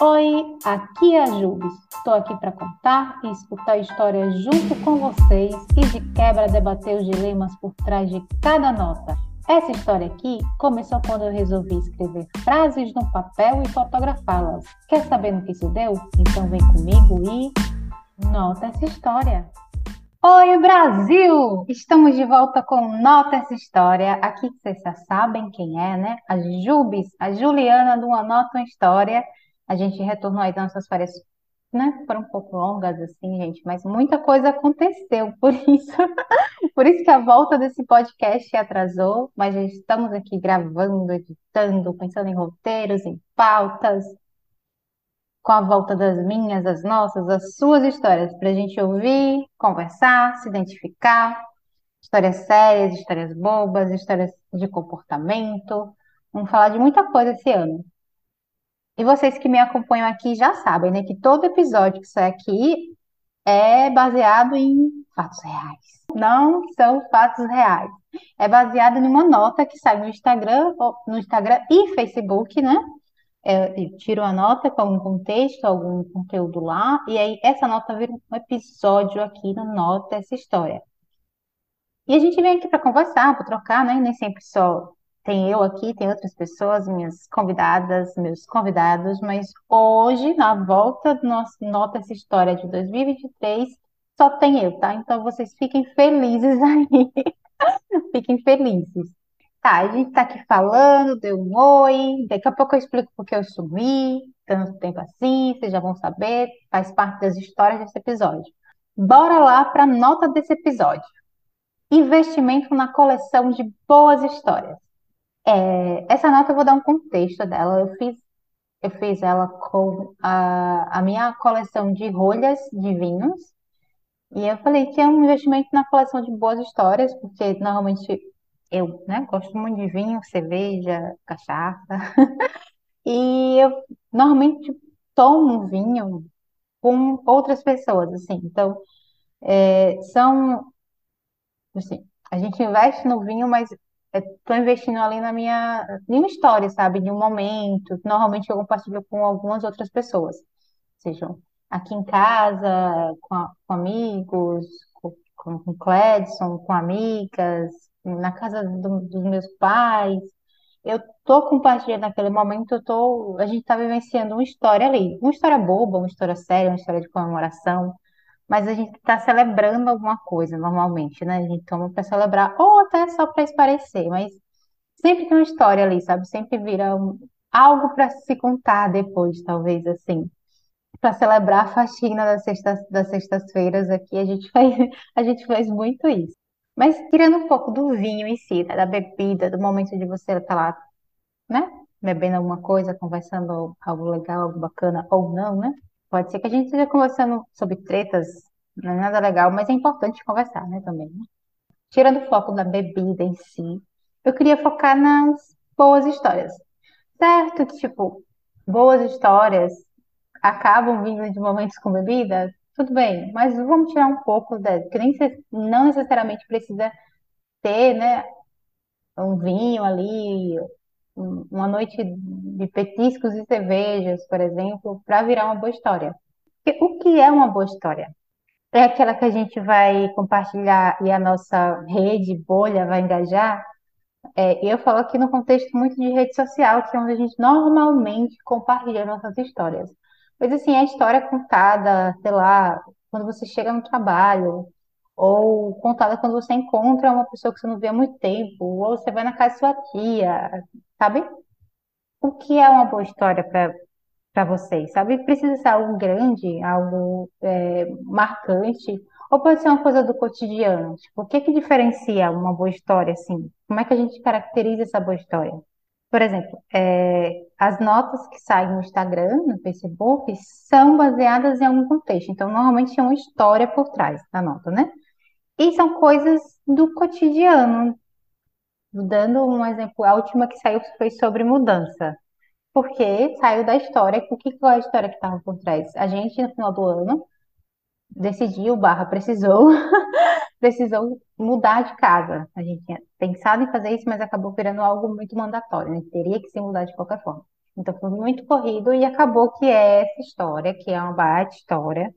Oi, aqui é a Jubes. Estou aqui para contar e escutar histórias junto com vocês e de quebra debater os dilemas por trás de cada nota. Essa história aqui começou quando eu resolvi escrever frases no papel e fotografá-las. Quer saber no que isso deu? Então vem comigo e nota essa história. Oi, Brasil! Estamos de volta com Nota Essa História. Aqui vocês já sabem quem é, né? A Jubes, a Juliana do Anota uma História. A gente retornou aí das nossas férias, né? Foram um pouco longas, assim, gente, mas muita coisa aconteceu, por isso, por isso que a volta desse podcast atrasou, mas estamos aqui gravando, editando, pensando em roteiros, em pautas, com a volta das minhas, das nossas, das suas histórias, para a gente ouvir, conversar, se identificar, histórias sérias, histórias bobas, histórias de comportamento. Vamos falar de muita coisa esse ano. E vocês que me acompanham aqui já sabem, né, que todo episódio que sai aqui é baseado em fatos reais. Não são fatos reais. É baseado em uma nota que sai no Instagram, no Instagram e Facebook, né? É, eu tiro a nota com algum contexto, algum conteúdo lá, e aí essa nota vira um episódio aqui no Nota essa história. E a gente vem aqui para conversar, para trocar, né? Nem sempre só tem eu aqui, tem outras pessoas, minhas convidadas, meus convidados, mas hoje, na volta do nosso Nota essa História de 2023, só tem eu, tá? Então vocês fiquem felizes aí. fiquem felizes. Tá, a gente tá aqui falando, deu um oi, daqui a pouco eu explico porque eu sumi, tanto tempo assim, vocês já vão saber, faz parte das histórias desse episódio. Bora lá para a nota desse episódio. Investimento na coleção de boas histórias. É, essa nota eu vou dar um contexto dela. Eu fiz, eu fiz ela com a, a minha coleção de rolhas de vinhos. E eu falei que é um investimento na coleção de boas histórias, porque normalmente eu, né, gosto muito de vinho, cerveja, cachaça. E eu normalmente tomo vinho com outras pessoas, assim. Então, é, são, assim, a gente investe no vinho, mas estou investindo ali na minha, em uma história, sabe? De um momento, normalmente eu compartilho com algumas outras pessoas. Sejam aqui em casa, com, a- com amigos, com, com Cledson, com amigas, na casa do- dos meus pais. Eu tô compartilhando naquele momento, eu tô, a gente está vivenciando uma história ali. Uma história boba, uma história séria, uma história de comemoração. Mas a gente está celebrando alguma coisa normalmente, né? A gente toma para celebrar, ou até só para esparecer, mas sempre tem uma história ali, sabe? Sempre vira um- algo para se contar depois, talvez assim. Para celebrar a faxina das sextas, das sextas-feiras aqui, a gente faz, a gente faz muito isso. Mas tirando um pouco do vinho em si, né? Da bebida, do momento de você estar lá, né? Bebendo alguma coisa, conversando algo legal, algo bacana, ou não, né? Pode ser que a gente esteja conversando sobre tretas, não é nada legal, mas é importante conversar, né, também. né? Tirando o foco da bebida em si, eu queria focar nas boas histórias. Certo que, tipo, boas histórias acabam vindo de momentos com bebida, tudo bem, mas vamos tirar um pouco da, que nem não necessariamente precisa ter, né, um vinho ali, uma noite de petiscos e cervejas, por exemplo, para virar uma boa história. O que é uma boa história? É aquela que a gente vai compartilhar e a nossa rede, bolha, vai engajar? É, eu falo aqui no contexto muito de rede social, que é onde a gente normalmente compartilha nossas histórias. Mas assim, a história contada, sei lá, quando você chega no trabalho, ou contada quando você encontra uma pessoa que você não vê há muito tempo, ou você vai na casa de sua tia, sabe? O que é uma boa história para para vocês, sabe? Precisa ser algo grande, algo é, marcante, ou pode ser uma coisa do cotidiano. Tipo, o que que diferencia uma boa história, assim? Como é que a gente caracteriza essa boa história? Por exemplo, é, as notas que saem no Instagram, no Facebook, são baseadas em algum contexto. Então, normalmente tem uma história por trás da nota, né? E são coisas do cotidiano. Dando um exemplo, a última que saiu foi sobre mudança. Porque saiu da história. O que é a história que estava por trás? A gente, no final do ano, decidiu, barra, precisou, precisou mudar de casa. A gente tinha pensado em fazer isso, mas acabou virando algo muito mandatório, né? Teria que se mudar de qualquer forma. Então foi muito corrido e acabou que é essa história, que é uma baita história,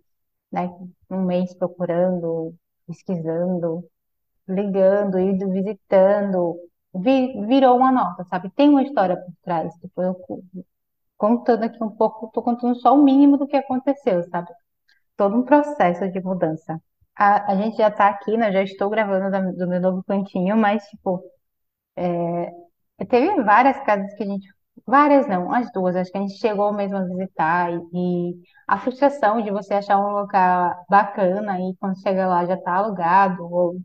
né? Um mês procurando, pesquisando, ligando, indo visitando, vi- virou uma nota, sabe? Tem uma história por trás. Tipo, eu co- contando aqui um pouco, tô contando só o mínimo do que aconteceu, sabe? Todo um processo de mudança. A, a gente já tá aqui, né? Já estou gravando do meu novo cantinho, mas, tipo, Teve várias casas que a gente, várias não, as duas, acho que a gente chegou mesmo a visitar e, e a frustração de você achar um lugar bacana e quando chega lá já está alugado ou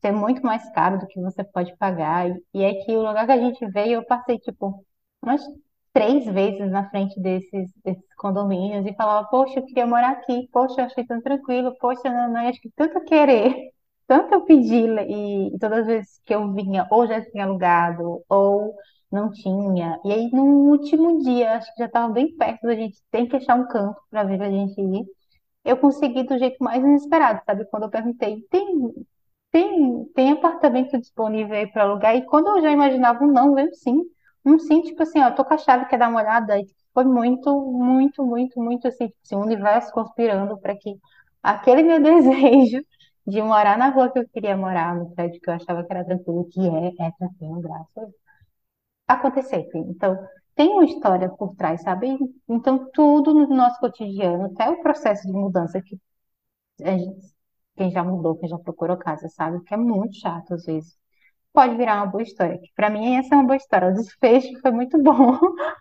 ser muito mais caro do que você pode pagar. E, e é que o lugar que a gente veio, eu passei tipo umas três vezes na frente desses, desses condomínios e falava, poxa, eu queria morar aqui, poxa, eu achei tão tranquilo, poxa, não, não, acho que tanto querer. Tanto eu pedi e, e todas as vezes que eu vinha, ou já tinha alugado, ou não tinha. E aí, no último dia, acho que já estava bem perto da gente, tem que achar um canto para ver a gente ir. Eu consegui do jeito mais inesperado, sabe? Quando eu perguntei, tem, tem, tem apartamento disponível aí para alugar? E quando eu já imaginava um não, veio sim. Um sim, tipo assim, ó, tô com a chave, quer dar uma olhada? E foi muito, muito, muito, muito assim, tipo assim, o universo conspirando para que aquele meu desejo de morar na rua que eu queria morar, no prédio que eu achava que era tranquilo, que é, é tranquilo, graças a Deus, acontecesse. Então, tem uma história por trás, sabe? Então, tudo no nosso cotidiano, até o processo de mudança que gente, quem já mudou, quem já procurou casa, sabe? Que é muito chato às vezes. Pode virar uma boa história. Para mim, essa é uma boa história. O desfecho foi muito bom.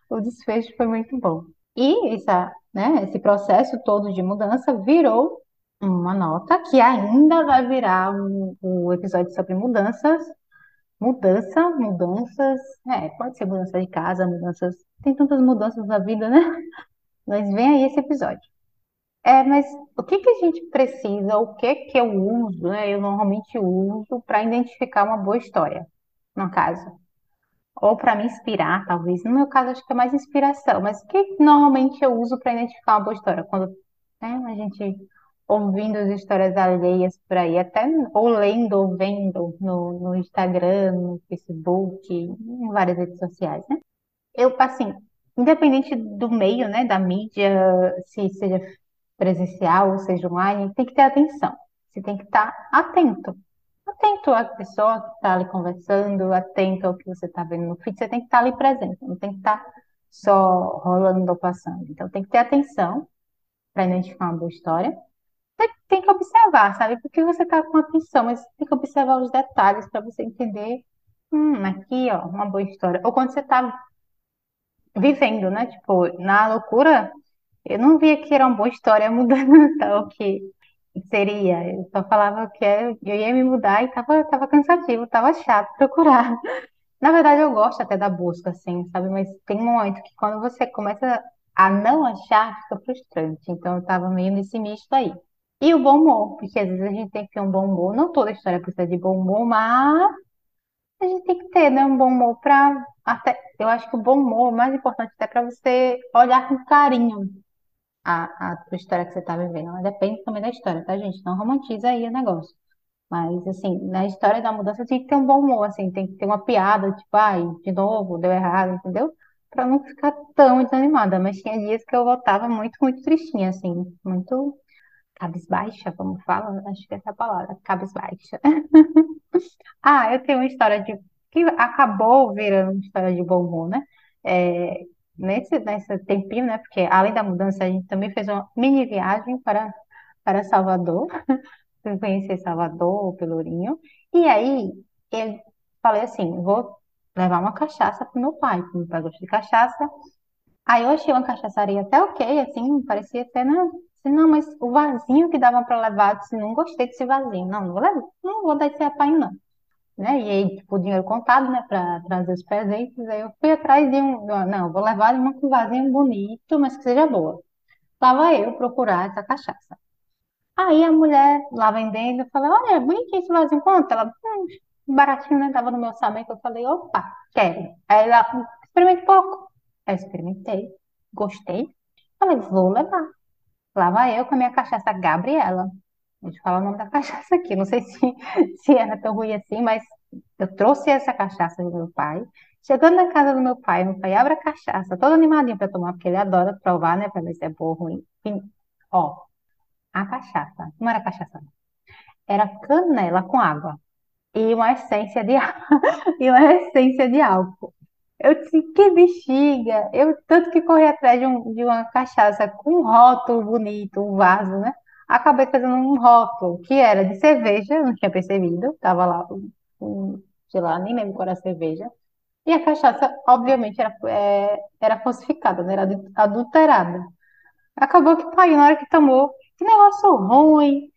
O desfecho foi muito bom. E essa, né, esse processo todo de mudança virou uma nota que ainda vai virar um, um episódio sobre mudanças Mudança, mudanças, é, pode ser mudança de casa, mudanças, tem tantas mudanças na vida, né? Mas vem aí esse episódio. É, mas o que que a gente precisa, o que que eu uso, né? Eu normalmente uso para identificar uma boa história, no caso. Ou para me inspirar, talvez. No meu caso, acho que é mais inspiração. Mas o que normalmente eu uso para identificar uma boa história? Quando, né, a gente ouvindo as histórias alheias por aí, até ou lendo ou vendo no, no Instagram, no Facebook, em várias redes sociais, né? Eu, assim, independente do meio, né, da mídia, se seja presencial ou seja online, tem que ter atenção. Você tem que estar atento. Atento à pessoa que está ali conversando, atento ao que você está vendo no feed, você tem que estar ali presente, não tem que estar só rolando ou passando. Então, tem que ter atenção para identificar uma boa história você tem que observar, sabe? Porque você está com atenção, mas tem que observar os detalhes para você entender. Hum, aqui, ó, uma boa história. Ou quando você está vivendo, né? Tipo, na loucura, eu não via que era uma boa história a mudança, o que seria. Eu só falava que eu ia me mudar e tava, tava cansativo, tava chato procurar. Na verdade, eu gosto até da busca, assim, sabe? Mas tem um momento que quando você começa a não achar, fica frustrante. Então, eu tava meio nesse misto aí. E o bom humor, porque às vezes a gente tem que ter um bom humor. Não toda história precisa de bom humor, mas a gente tem que ter, né, um bom humor para até. Eu acho que o bom humor é mais importante até para você olhar com carinho a, a história que você está vivendo. Mas depende também da história, tá, gente? Não romantiza aí o negócio. Mas, assim, na história da mudança tem que ter um bom humor, assim, tem que ter uma piada, tipo, ai, de novo, deu errado, entendeu? Pra não ficar tão desanimada. Mas tinha dias que eu voltava muito, muito tristinha, assim, muito cabisbaixa, como fala, acho que é essa palavra, cabisbaixa. Ah, eu tenho uma história de que acabou virando uma história de bom humor, né? É, nesse, nesse tempinho, né? Porque além da mudança, a gente também fez uma mini viagem para, para Salvador, fui conhecer Salvador, Pelourinho. E aí, eu falei assim, vou levar uma cachaça pro meu pai, porque meu pai gosta de cachaça. Aí eu achei uma cachaçaria até ok, assim, parecia até, né? Não, mas o vasinho que dava para levar, disse, não gostei desse vasinho. Não, não vou levar, não vou dar esse apanho, não né? E aí, tipo, o dinheiro contado, né, para trazer os presentes. Aí eu fui atrás de um, não, vou levar com vasinho bonito, mas que seja boa. Lá vai eu procurar essa cachaça. Aí a mulher lá vendendo, eu falei, olha, bonitinho esse vasinho, quanto? Ela, hum, baratinho, né? Tava no meu orçamento. Eu falei, opa, quero. Aí ela, experimente pouco. Aí experimentei, gostei. Falei, vou levar. Lá vai eu com a minha cachaça Gabriela. Deixa eu falar o nome da cachaça aqui. Não sei se, se era tão ruim assim, mas eu trouxe essa cachaça do meu pai Chegando na casa do meu pai, meu pai abre a cachaça, todo animadinho para tomar, porque ele adora provar, né, para ver se é boa ou ruim. E, ó, a cachaça, não era cachaça, não. era canela com água e uma essência de e uma essência de álcool. Eu disse, que bexiga! Eu tanto que corri atrás de, um, de uma cachaça com um rótulo bonito, um vaso, né? Acabei fazendo um rótulo que era de cerveja, não tinha percebido, tava lá, um, sei lá, nem lembro qual era a cerveja. E a cachaça, obviamente, era, é, era falsificada, né? Era adulterada. Acabou que o pai, na hora que tomou, que negócio ruim,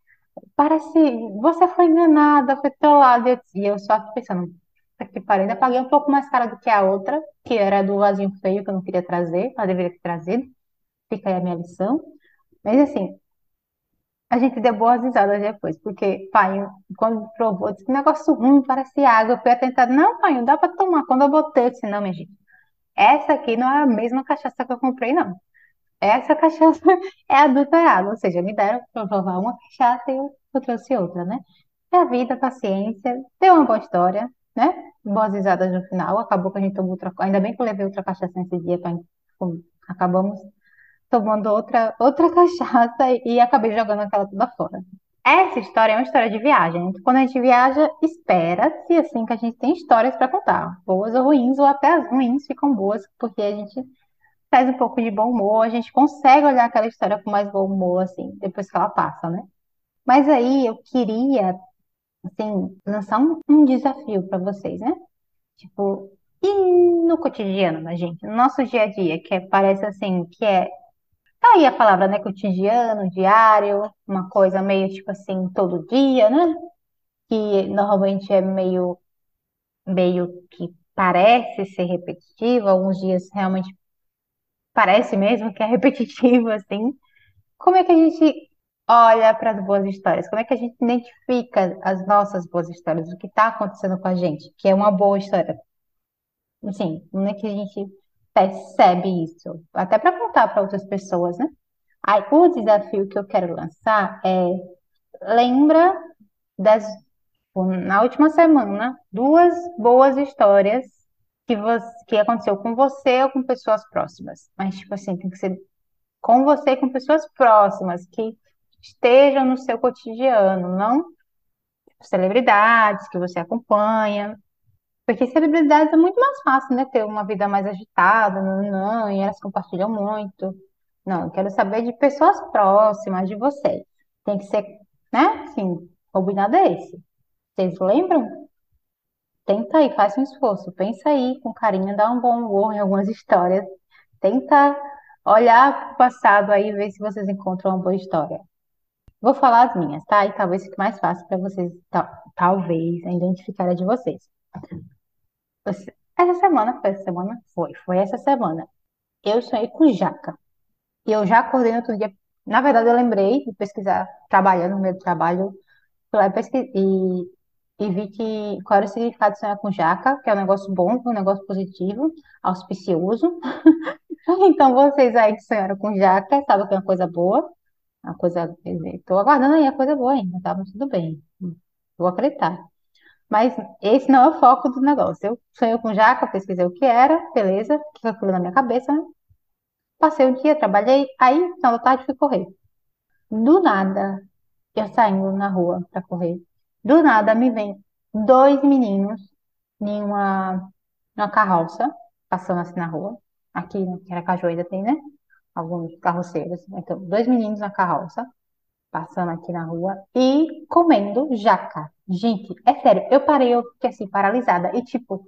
parece, você foi enganada, foi trollada. E eu só aqui pensando, que pariu. Ainda paguei um pouco mais cara do que a outra, que era do vasinho feio, que eu não queria trazer, mas deveria ter trazido. Fica aí a minha lição. Mas assim, a gente deu boas risadas depois, porque pai, quando provou, disse que negócio ruim, parece água. Eu fui tentar, não, pai, dá pra tomar. Quando eu botei, eu disse, não, minha gente, essa aqui não é a mesma cachaça que eu comprei, não. Essa cachaça é adulterada, ou seja, me deram para provar uma cachaça e eu, eu trouxe outra, né? É a vida, a paciência, deu uma boa história né? Boas risadas no final. Acabou que a gente tomou outra. Ainda bem que eu levei outra cachaça nesse dia. Pra... Acabamos tomando outra, outra cachaça e acabei jogando aquela toda fora. Essa história é uma história de viagem. Quando a gente viaja, espera-se assim que a gente tem histórias para contar, boas ou ruins, ou até as ruins ficam boas, porque a gente faz um pouco de bom humor, a gente consegue olhar aquela história com mais bom humor, assim, depois que ela passa, né? Mas aí eu queria assim, lançar um, um desafio para vocês, né? Tipo, e no cotidiano da gente, no nosso dia a dia, que é, parece assim, que é, tá aí a palavra, né? Cotidiano, diário, uma coisa meio tipo assim, todo dia, né? Que normalmente é meio, meio que parece ser repetitivo, alguns dias realmente parece mesmo que é repetitivo, assim. Como é que a gente olha para as boas histórias? Como é que a gente identifica as nossas boas histórias? O que está acontecendo com a gente? Que é uma boa história. Assim, como é que a gente percebe isso? Até para contar para outras pessoas, né? Aí, o desafio que eu quero lançar é lembra das na última semana duas boas histórias que você, que aconteceu com você ou com pessoas próximas. Mas tipo assim, tem que ser com você e com pessoas próximas que estejam no seu cotidiano, não celebridades que você acompanha. Porque celebridades é muito mais fácil, né? Ter uma vida mais agitada, não, não, e elas compartilham muito. Não, eu quero saber de pessoas próximas de vocês. Tem que ser, né? Assim, combinado é esse. Vocês lembram? Tenta aí, faz um esforço. Pensa aí com carinho, dá um bom humor em algumas histórias. Tenta olhar para o passado aí e ver se vocês encontram uma boa história. Vou falar as minhas, tá? E talvez fique mais fácil para vocês, talvez, identificar a de vocês. Essa semana, foi essa semana? Foi, foi essa semana. Eu sonhei com jaca. E eu já acordei no outro dia. Na verdade, eu lembrei de pesquisar, trabalhando no meu trabalho, fui lá e, e vi que qual era o significado de sonhar com jaca, que é um negócio bom, um negócio positivo, auspicioso. Então, vocês aí que sonharam com jaca, sabem que é uma coisa boa. A coisa, estou aguardando aí a coisa boa ainda, tá? Mas tudo bem, vou acreditar. Mas esse não é o foco do negócio. Eu sonhei com jaca, pesquisei o que era, beleza, que aquilo na minha cabeça, né? Passei o dia, trabalhei, aí, final da tarde, fui correr. Do nada, eu saindo na rua para correr, do nada me vem dois meninos em uma, uma carroça, passando assim na rua. Aqui, que era Cajueira, tem, né? Alguns carroceiros. Então, dois meninos na carroça, passando aqui na rua e comendo jaca. Gente, é sério, eu parei, eu fiquei assim, paralisada. E, tipo,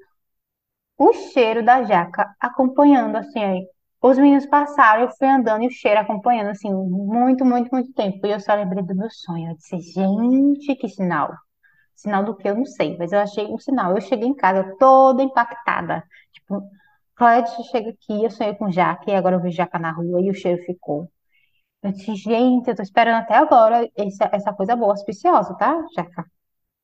o cheiro da jaca acompanhando, assim, aí. Os meninos passaram, eu fui andando e o cheiro acompanhando, assim, muito, muito, muito tempo. E eu só lembrei do meu sonho. Eu disse, gente, que sinal. Sinal do que eu não sei, mas eu achei um sinal. Eu cheguei em casa toda impactada. Tipo, Clédio chega aqui, eu sonhei com jaca, e agora eu vi jaca na rua e o cheiro ficou. Eu disse, gente, eu tô esperando até agora essa, essa coisa boa, auspiciosa, tá? Jaca.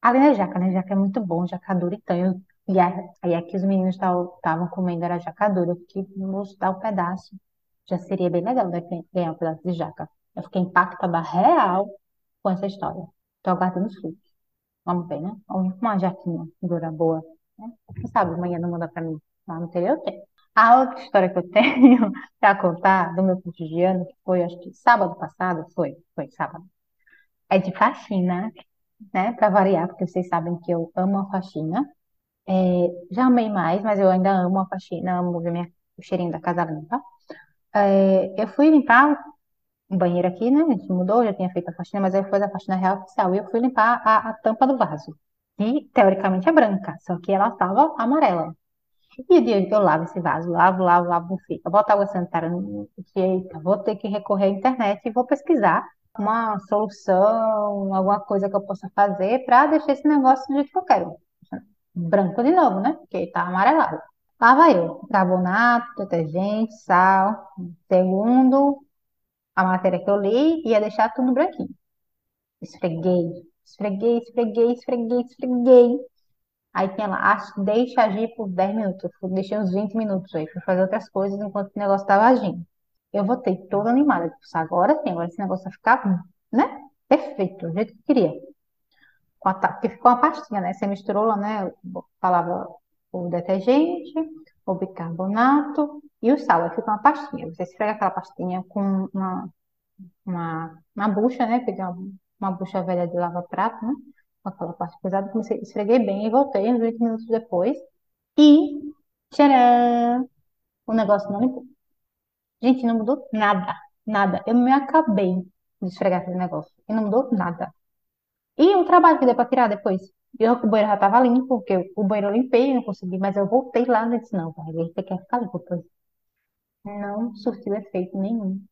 Além da jaca, né? Jaca é muito bom, jaca dura então. Eu, e aí aqui os meninos estavam comendo, era jaca dura. Eu fiquei, vamos dar um pedaço. Já seria bem legal né, ganhar um pedaço de jaca. Eu fiquei impactada real com essa história. Tô aguardando os frutos. Vamos ver, né? Vamos uma jaquinha dura boa. Né? Quem sabe amanhã não manda pra mim lá no interior tem. A outra história que eu tenho para contar do meu cotidiano, que foi, acho que sábado passado, foi, foi sábado, é de faxina, né? Para variar, porque vocês sabem que eu amo a faxina. É, já amei mais, mas eu ainda amo a faxina, amo ver minha, o cheirinho da casa limpa. É, eu fui limpar o banheiro aqui, né? A gente mudou, já tinha feito a faxina, mas aí foi a faxina real oficial. E eu fui limpar a, a tampa do vaso. E teoricamente é branca, só que ela estava amarela. E o dia que eu lavo esse vaso, lavo, lavo, lavo, não fica. Boto água sanitária no. Eita, vou ter que recorrer à internet e vou pesquisar uma solução, alguma coisa que eu possa fazer para deixar esse negócio do jeito que eu quero. Branco de novo, né? Porque tá amarelado. Lá vai eu. Carbonato, detergente, sal. Segundo a matéria que eu li, ia deixar tudo branquinho. Esfreguei, esfreguei, esfreguei, esfreguei, esfreguei. Aí tinha lá, deixa agir por 10 minutos. Eu deixei uns 20 minutos aí, fui fazer outras coisas enquanto o negócio estava agindo. Eu voltei toda animada. Tipo, agora sim, agora esse negócio vai ficar, né? Perfeito, do jeito que eu queria. Porque ficou uma pastinha, né? Você misturou lá, né? Falava o detergente, o bicarbonato e o sal. Aí fica uma pastinha. Você esfrega aquela pastinha com uma, uma, uma bucha, né? Uma, uma bucha velha de lava-prato, né? Aquela parte pesada. Comecei, esfreguei bem e voltei uns 20 minutos depois. E, tcharam! O negócio não limpou. Gente, não mudou nada. Nada. Eu me acabei de esfregar aquele negócio. E não mudou nada. E o trabalho que deu pra tirar depois. Eu, o banheiro já tava limpo, porque o banheiro eu limpei, não consegui, mas eu voltei lá e disse, não, vai, você quer ficar limpo, pois. Não surtiu efeito nenhum.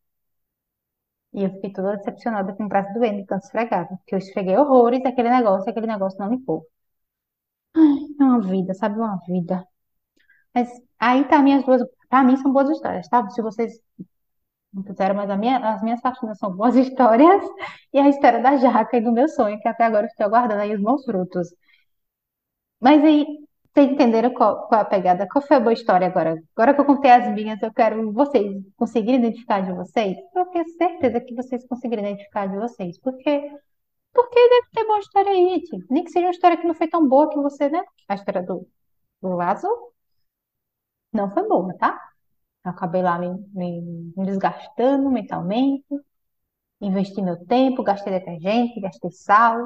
E eu fiquei toda decepcionada com o braço doendo tanto esfregar, porque eu esfreguei horrores aquele negócio aquele negócio não limpou. Ai, é uma vida, sabe? Uma vida. Mas aí tá minhas duas, pra mim são boas histórias, tá? Se vocês não quiseram, mas minha, as minhas faxinas são boas histórias e a história da jaca e do meu sonho, que até agora eu estou aguardando aí os bons frutos. Mas aí, vocês entenderam qual, qual a pegada? Qual foi a boa história agora? Agora que eu contei as minhas, eu quero vocês conseguirem identificar de vocês. Eu tenho certeza que vocês conseguirem identificar de vocês. Porque, porque deve ter boa história aí, gente. Nem que seja uma história que não foi tão boa que você, né? A história do, do vaso não foi boa, tá? Eu acabei lá me, me, me desgastando mentalmente, investi meu tempo, gastei detergente, gastei sal,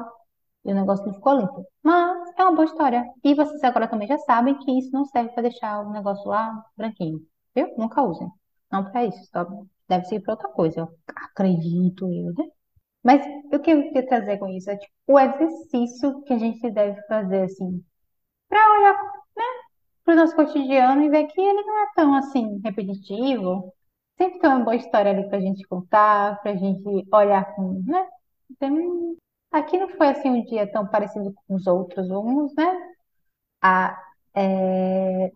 e o negócio não ficou limpo. Mas é uma boa história. E vocês agora também já sabem que isso não serve para deixar o negócio lá branquinho, viu? Nunca usem. Não para isso, só deve ser para outra coisa, eu acredito eu, né? Mas o que eu queria trazer com isso é tipo, o exercício que a gente deve fazer, assim, para olhar, né, para o nosso cotidiano e ver que ele não é tão assim repetitivo. Sempre tem uma boa história ali para a gente contar, para a gente olhar com, né? Tem... Aqui não foi assim um dia tão parecido com os outros, vamos, né? A, é...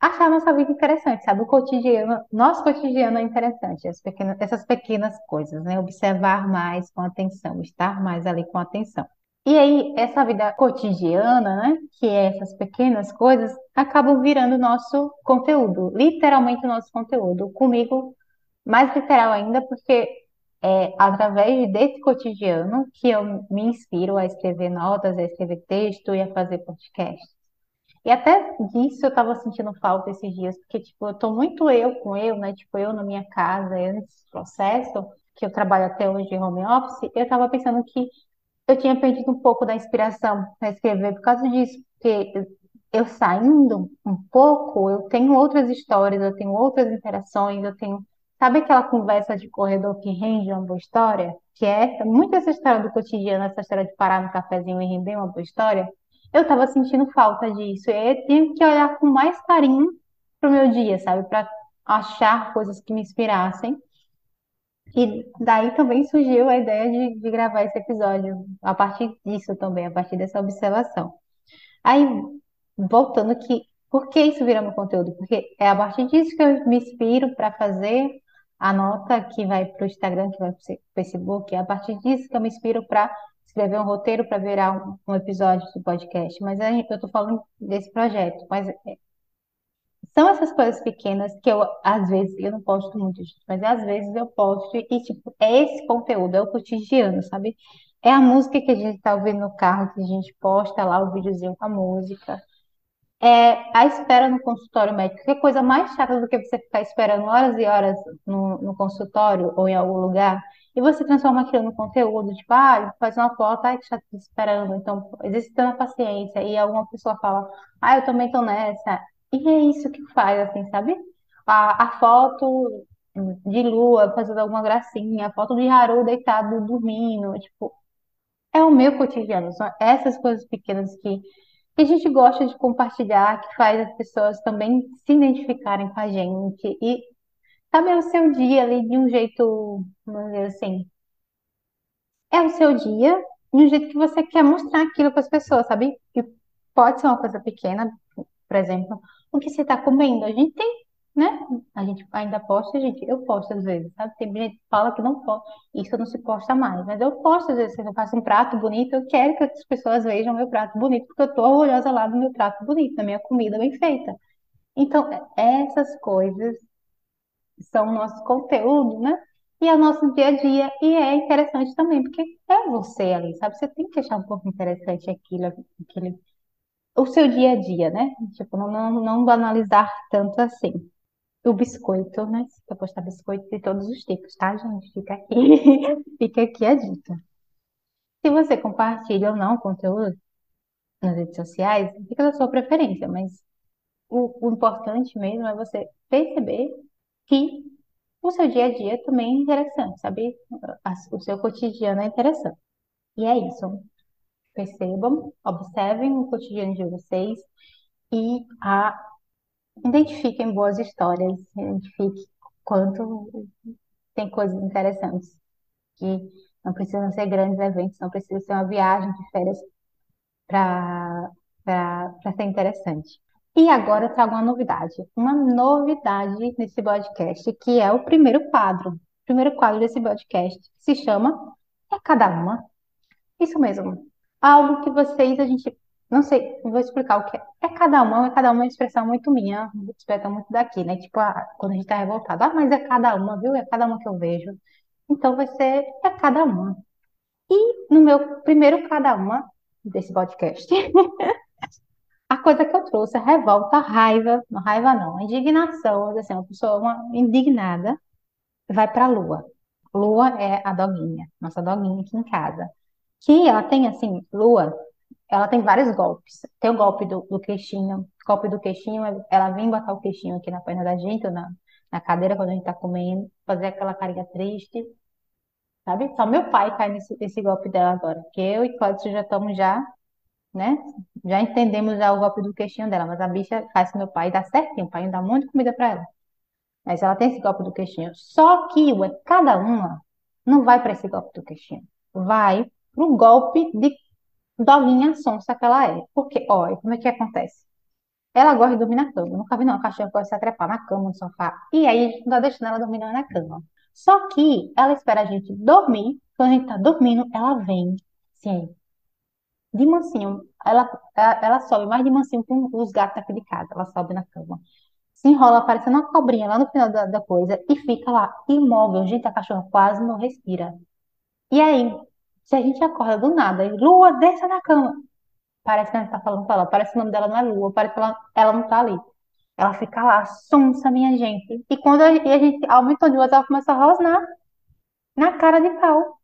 Achar a nossa vida interessante, sabe? O cotidiano, nosso cotidiano é interessante, as pequenas, essas pequenas coisas, né? Observar mais com atenção, estar mais ali com atenção. E aí, essa vida cotidiana, né, que é essas pequenas coisas, acabam virando nosso conteúdo, literalmente o nosso conteúdo. Comigo, mais literal ainda, porque é através desse cotidiano que eu me inspiro a escrever notas, a escrever texto e a fazer podcast. E até disso eu estava sentindo falta esses dias, porque, tipo, eu tô muito eu com eu, né? Tipo, eu na minha casa, eu nesse processo, que eu trabalho até hoje de home office, eu estava pensando que eu tinha perdido um pouco da inspiração para escrever por causa disso, porque eu saindo um pouco, eu tenho outras histórias, eu tenho outras interações, eu tenho, sabe aquela conversa de corredor que rende uma boa história? Que é essa, muito essa história do cotidiano, essa história de parar no cafezinho e render uma boa história. Eu estava sentindo falta disso, e tinha que olhar com mais carinho pro meu dia, sabe? Para achar coisas que me inspirassem. E daí também surgiu a ideia de, de gravar esse episódio, a partir disso também, a partir dessa observação. Aí, voltando que, por que isso vira meu conteúdo? Porque é a partir disso que eu me inspiro para fazer a nota que vai para o Instagram, que vai para o Facebook, é a partir disso que eu me inspiro para escrever um roteiro para virar um, um, episódio do podcast. Mas eu estou falando desse projeto, mas são essas coisas pequenas que eu, às vezes, eu não posto muito, mas às vezes eu posto e, tipo, é esse conteúdo, é o cotidiano, sabe? É a música que a gente tá ouvindo no carro, que a gente posta lá o videozinho com a música. É a espera no consultório médico. Que coisa mais chata do que você ficar esperando horas e horas no, no consultório ou em algum lugar e você transforma aquilo no conteúdo, tipo, ah, faz uma foto, ai, que chato esperando. Então, existe tanta paciência e alguma pessoa fala, ah, eu também tô nessa. E é isso que faz, assim, sabe? A, a foto de lua fazendo alguma gracinha, a foto de Haru deitado dormindo, tipo, é o meu cotidiano. São essas coisas pequenas que que a gente gosta de compartilhar, que faz as pessoas também se identificarem com a gente e saber o seu dia ali de um jeito, vamos dizer assim, é o seu dia de um jeito que você quer mostrar aquilo para as pessoas, sabe? Pode ser uma coisa pequena, por exemplo, o que você está comendo. A gente tem, né? A gente ainda posta, gente, eu posto às vezes, sabe? Tem gente que fala que não pode, isso não se posta mais, mas eu posto às vezes, se eu faço um prato bonito, eu quero que as pessoas vejam meu prato bonito, porque eu tô orgulhosa lá do meu prato bonito, da minha comida bem feita. Então, essas coisas são o nosso conteúdo, né? E é o nosso dia a dia, e é interessante também, porque é você ali, sabe? Você tem que achar um pouco interessante aquilo, aquele, o seu dia a dia, né? Tipo, não, não, não banalizar tanto assim. O biscoito, né? Você pode postar biscoito de todos os tipos, tá, gente? Fica aqui, fica aqui a dica. Se você compartilha ou não o conteúdo nas redes sociais, fica da sua preferência, mas o, o importante mesmo é você perceber que o seu dia a dia também é interessante, sabe? O seu cotidiano é interessante. E é isso. Percebam, observem o cotidiano de vocês e a, identifiquem boas histórias, identifiquem quanto tem coisas interessantes, que não precisam ser grandes eventos, não precisa ser uma viagem de férias para ser interessante. E agora eu trago uma novidade, uma novidade nesse podcast, que é o primeiro quadro. O primeiro quadro desse podcast se chama É Cada Uma. Isso mesmo. Algo que vocês, a gente, não sei, vou explicar o que é. É cada uma, é cada uma é uma expressão muito minha, uma expressão muito daqui, né? Tipo, ah, quando a gente tá revoltado, ah, mas é cada uma, viu? É cada uma que eu vejo. Então vai ser é cada uma. E no meu primeiro cada uma desse podcast, a coisa que eu trouxe, a revolta, a raiva, não raiva não, a indignação, assim, uma pessoa uma indignada vai pra Lua. Lua é a doguinha, nossa doguinha aqui em casa. Que ela tem, assim, Lua, ela tem vários golpes. Tem o golpe do, do queixinho. Golpe do queixinho, ela vem botar o queixinho aqui na perna da gente, ou na, na cadeira quando a gente tá comendo, fazer aquela carinha triste, sabe? Só meu pai cai nesse, nesse golpe dela agora. Porque eu e Cláudio já estamos já, né? Já entendemos já o golpe do queixinho dela, mas a bicha faz com meu pai dá certinho. O pai dá um monte de comida pra ela. Mas ela tem esse golpe do queixinho. Só que ué, cada uma não vai para esse golpe do queixinho. Vai pro golpe de doguinha sonsa que ela é. Porque, olha, como é que acontece? Ela gosta de dormir na cama. Nunca vi, não, uma cachorra que gosta de se trepar na cama, no sofá. E aí a gente não tá deixando ela dormir não na cama. Só que ela espera a gente dormir. Quando a gente tá dormindo, ela vem, sim, de mansinho. Ela, ela, ela sobe mais de mansinho que os gatos aqui de casa. Ela sobe na cama. Se enrola parecendo uma cobrinha lá no final da, da coisa e fica lá imóvel. Gente, a cachorra quase não respira. E aí, se a gente acorda do nada, e Lua, desça na cama. Parece que a gente tá falando com ela, parece que o nome dela não é Lua, parece que ela, ela não tá ali. Ela fica lá, sonsa, minha gente. E quando a, e a gente aumenta de voz, ela começa a rosnar na cara de pau.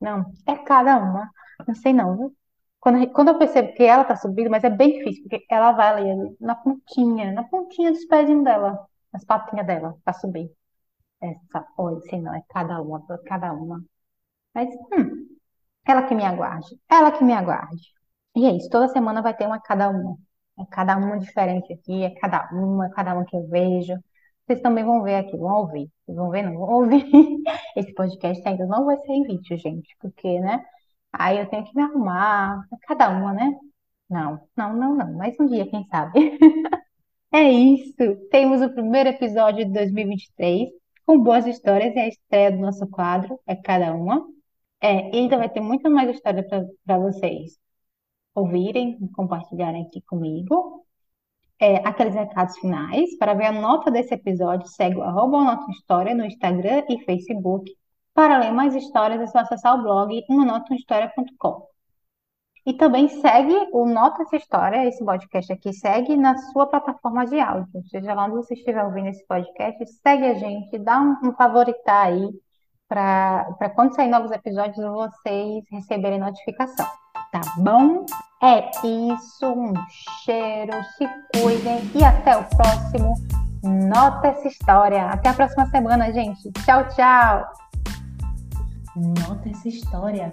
Não, é cada uma. Não sei não, viu? Quando, quando eu percebo que ela tá subindo, mas é bem difícil, porque ela vai ali, na pontinha, na pontinha dos pezinhos dela, nas patinhas dela, pra subir. Essa, oi, sei não, é cada uma, cada uma. Mas, hum, ela que me aguarde, ela que me aguarde. E é isso, toda semana vai ter uma cada uma. É cada uma diferente aqui, é cada uma, é cada uma que eu vejo. Vocês também vão ver aqui, vão ouvir. Vocês vão ver, não vão ouvir. Esse podcast ainda não vai ser em vídeo, gente, porque, né? Aí eu tenho que me arrumar, é cada uma, né? Não, não, não, não. Mas um dia, quem sabe? É isso. Temos o primeiro episódio de 2023, com boas histórias e a estreia do nosso quadro, é cada uma. É, e ainda vai ter muita mais história para vocês ouvirem, compartilharem aqui comigo. É, aqueles recados finais. Para ver a nota desse episódio, segue o arroba Nota História no Instagram e Facebook. Para ler mais histórias, é só acessar o blog umanotahistoria.com. E também segue o Nota essa História, esse podcast aqui, segue na sua plataforma de áudio. Seja lá onde você estiver ouvindo esse podcast, segue a gente, dá um, um favoritar aí, para quando sair novos episódios vocês receberem notificação. Tá bom? É isso, um cheiro, se cuidem e até o próximo. Nota essa história. Até a próxima semana, gente. Tchau, tchau. Nota essa história.